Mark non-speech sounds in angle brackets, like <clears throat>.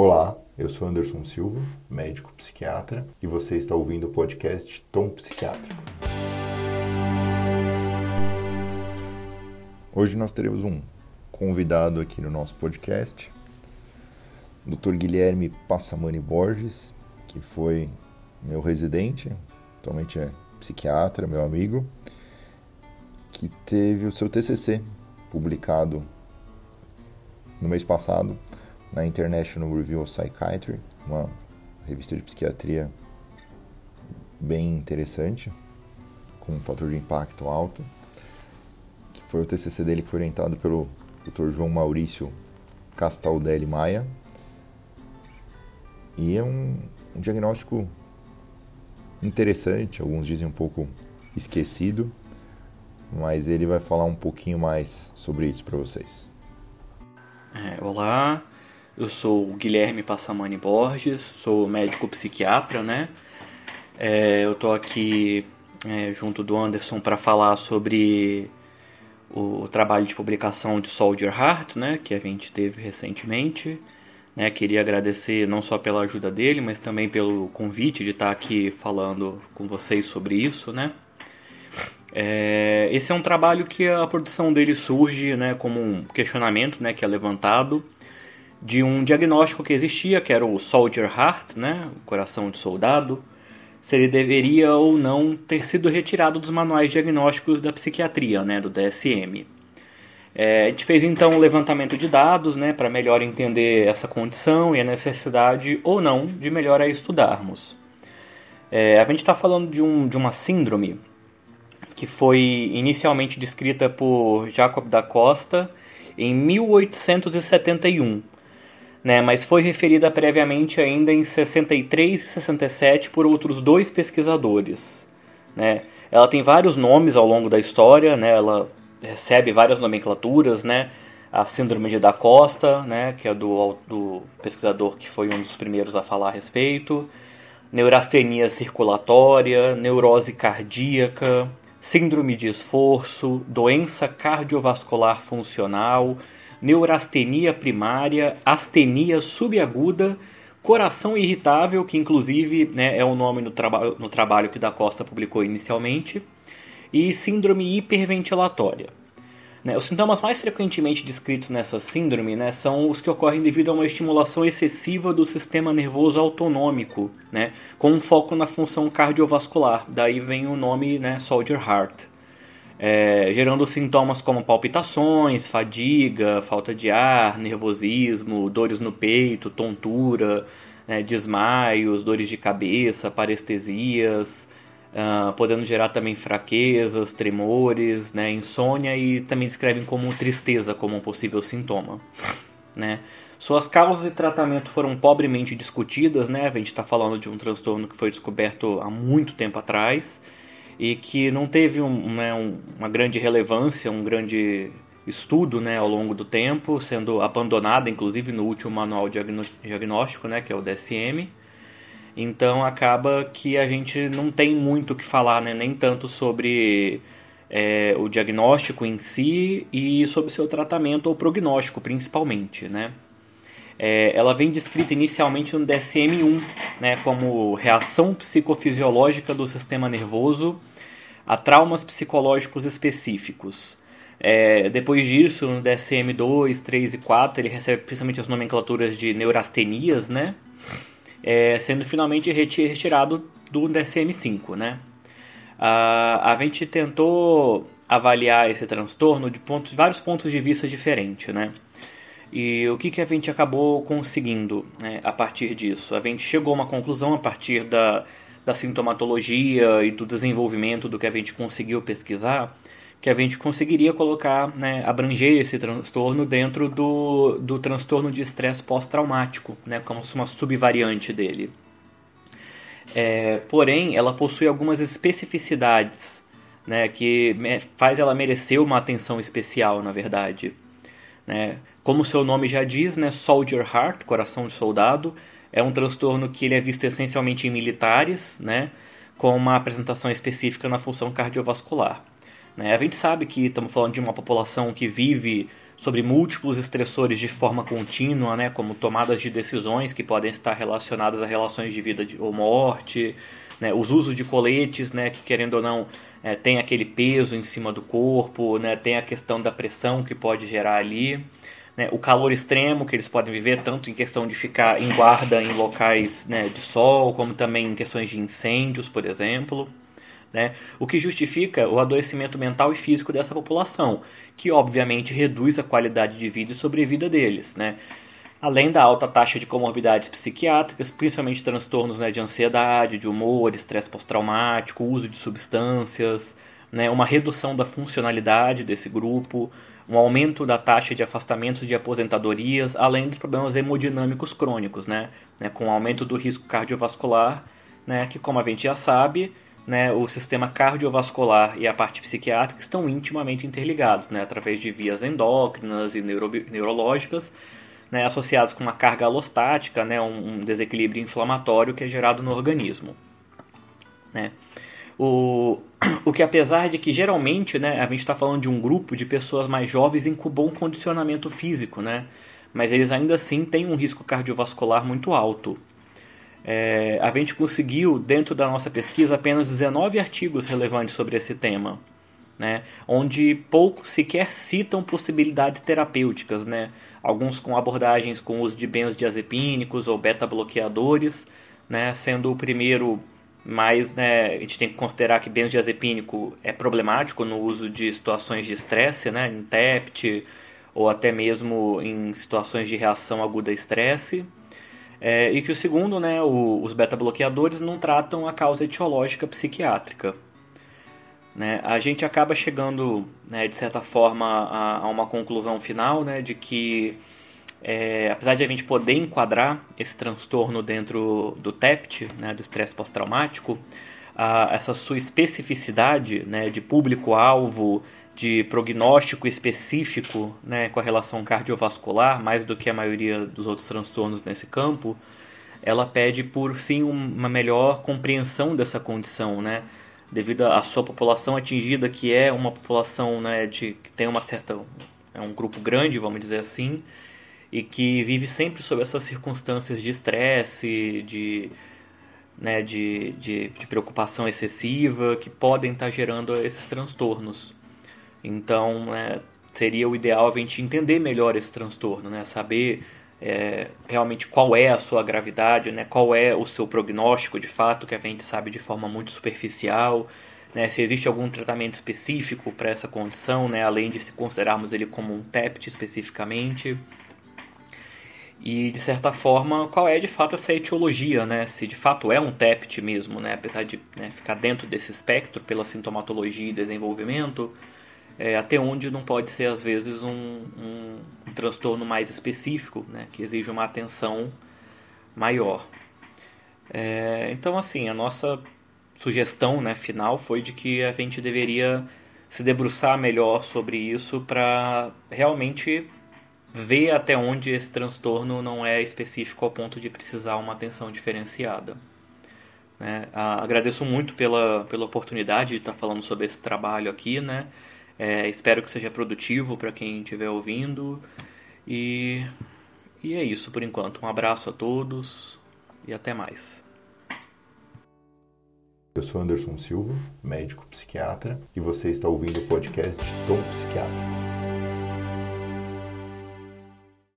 Olá, eu sou Anderson Silva, médico psiquiatra, e você está ouvindo o podcast Tom Psiquiátrico. Hoje nós teremos um convidado aqui no nosso podcast, Dr. Guilherme Passamani Borges, que foi meu residente, atualmente é psiquiatra, meu amigo, que teve o seu TCC publicado no mês passado na International Review of Psychiatry, uma revista de psiquiatria bem interessante, com um fator de impacto alto, que foi o TCC dele que foi orientado pelo Dr. João Maurício Castaldelli Maia. E é um, um diagnóstico interessante, alguns dizem um pouco esquecido, mas ele vai falar um pouquinho mais sobre isso para vocês. É, olá, eu sou o Guilherme Passamani Borges, sou médico psiquiatra, né? É, eu tô aqui é, junto do Anderson para falar sobre o trabalho de publicação de Soldier Heart, né? Que a gente teve recentemente. Né? Queria agradecer não só pela ajuda dele, mas também pelo convite de estar aqui falando com vocês sobre isso, né? É, esse é um trabalho que a produção dele surge né, como um questionamento né, que é levantado de um diagnóstico que existia, que era o Soldier Heart, né, o coração de soldado, se ele deveria ou não ter sido retirado dos manuais diagnósticos da psiquiatria, né, do DSM. É, a gente fez então um levantamento de dados né, para melhor entender essa condição e a necessidade ou não de melhor a estudarmos. É, a gente está falando de, um, de uma síndrome que foi inicialmente descrita por Jacob da Costa em 1871 né, mas foi referida previamente ainda em 63 e 67 por outros dois pesquisadores. Né. Ela tem vários nomes ao longo da história, né, ela recebe várias nomenclaturas, né, a síndrome de Da Costa, né, que é do, do pesquisador que foi um dos primeiros a falar a respeito, neurastenia circulatória, neurose cardíaca, síndrome de esforço, doença cardiovascular funcional, neurastenia primária, astenia subaguda, coração irritável, que inclusive né, é o nome no, traba no trabalho que da Costa publicou inicialmente, e síndrome hiperventilatória. Né, os sintomas mais frequentemente descritos nessa síndrome né, são os que ocorrem devido a uma estimulação excessiva do sistema nervoso autonômico, né, com um foco na função cardiovascular. Daí vem o nome né, Soldier Heart é, gerando sintomas como palpitações, fadiga, falta de ar, nervosismo, dores no peito, tontura, né, desmaios, dores de cabeça, parestesias, uh, podendo gerar também fraquezas, tremores, né, insônia e também descrevem como tristeza como um possível sintoma. Né. Suas causas e tratamento foram pobremente discutidas, né? A gente está falando de um transtorno que foi descoberto há muito tempo atrás e que não teve um, né, um, uma grande relevância, um grande estudo né, ao longo do tempo, sendo abandonada inclusive no último manual diagnóstico, né, que é o DSM. Então acaba que a gente não tem muito o que falar, né, nem tanto sobre é, o diagnóstico em si e sobre seu tratamento ou prognóstico, principalmente. Né? É, ela vem descrita inicialmente no DSM-1 né, como reação psicofisiológica do sistema nervoso a traumas psicológicos específicos. É, depois disso, no DSM-2, 3 e 4, ele recebe principalmente as nomenclaturas de neurastenias, né? É, sendo finalmente retirado do DSM-5, né? A, a gente tentou avaliar esse transtorno de pontos, vários pontos de vista diferentes, né? E o que, que a gente acabou conseguindo né, a partir disso? A gente chegou a uma conclusão a partir da da sintomatologia e do desenvolvimento do que a gente conseguiu pesquisar, que a gente conseguiria colocar, né, abranger esse transtorno dentro do, do transtorno de estresse pós-traumático, né, como uma subvariante dele. É, porém, ela possui algumas especificidades né, que faz ela merecer uma atenção especial, na verdade. Né? Como o seu nome já diz, né, Soldier Heart, coração de soldado, é um transtorno que ele é visto essencialmente em militares, né, com uma apresentação específica na função cardiovascular. Né? A gente sabe que estamos falando de uma população que vive sobre múltiplos estressores de forma contínua, né, como tomadas de decisões que podem estar relacionadas a relações de vida ou morte, né, os usos de coletes, né, que querendo ou não é, tem aquele peso em cima do corpo, né, tem a questão da pressão que pode gerar ali, né, o calor extremo que eles podem viver, tanto em questão de ficar em guarda em locais né, de sol, como também em questões de incêndios, por exemplo né? o que justifica o adoecimento mental e físico dessa população, que obviamente reduz a qualidade de vida e sobrevida deles. Né? Além da alta taxa de comorbidades psiquiátricas, principalmente transtornos né, de ansiedade, de humor, estresse pós-traumático, uso de substâncias, né, uma redução da funcionalidade desse grupo, um aumento da taxa de afastamentos de aposentadorias, além dos problemas hemodinâmicos crônicos, né, né, com aumento do risco cardiovascular, né, que como a gente já sabe, né, o sistema cardiovascular e a parte psiquiátrica estão intimamente interligados, né, através de vias endócrinas e neuro, neurológicas, né, associados com uma carga alostática, né, um, um, desequilíbrio inflamatório que é gerado no organismo. Né. O, <clears throat> o que apesar de que geralmente né, a gente está falando de um grupo de pessoas mais jovens em bom condicionamento físico, né, mas eles ainda assim têm um risco cardiovascular muito alto. É, a gente conseguiu, dentro da nossa pesquisa, apenas 19 artigos relevantes sobre esse tema, né? onde poucos sequer citam possibilidades terapêuticas, né? alguns com abordagens com uso de benzodiazepínicos ou beta-bloqueadores, né? sendo o primeiro mais, né, a gente tem que considerar que benzodiazepínico é problemático no uso de situações de estresse, né, em TEPT, ou até mesmo em situações de reação aguda a estresse. É, e que o segundo, né, o, os beta-bloqueadores não tratam a causa etiológica psiquiátrica. Né? A gente acaba chegando, né, de certa forma, a, a, uma conclusão final né, de que, é, apesar de a gente poder enquadrar esse transtorno dentro do TEPT, né, do estresse pós-traumático, essa sua especificidade né, de público-alvo, de prognóstico específico né, com a relação cardiovascular, mais do que a maioria dos outros transtornos nesse campo, ela pede por sim uma melhor compreensão dessa condição, né? Devido à sua população atingida, que é uma população né, de, que tem uma certa. é um grupo grande, vamos dizer assim, e que vive sempre sob essas circunstâncias de estresse, de, né, de, de, de preocupação excessiva, que podem estar gerando esses transtornos. Então, né, seria o ideal a gente entender melhor esse transtorno, né? Saber é, realmente qual é a sua gravidade, né? Qual é o seu prognóstico de fato, que a gente sabe de forma muito superficial, né? Se existe algum tratamento específico para essa condição, né? Além de se considerarmos ele como um TEPT especificamente. E de certa forma, qual é de fato essa etiologia, né? Se de fato é um TEPT mesmo, né? Apesar de né, ficar dentro desse espectro pela sintomatologia e desenvolvimento, é, até onde não pode ser às vezes um, um, transtorno mais específico, né, que exige uma atenção maior. É, então, assim, a nossa sugestão né, final foi de que a gente deveria se debruçar melhor sobre isso para realmente ver até onde esse transtorno não é específico ao ponto de precisar uma atenção diferenciada. Né? agradeço muito pela, pela oportunidade de estar falando sobre esse trabalho aqui, né? É, espero que seja produtivo para quem estiver ouvindo. E, e é isso por enquanto. Um abraço a todos e até mais. Eu sou Anderson Silva, médico psiquiatra, e você está ouvindo o podcast Tom Psiquiatra.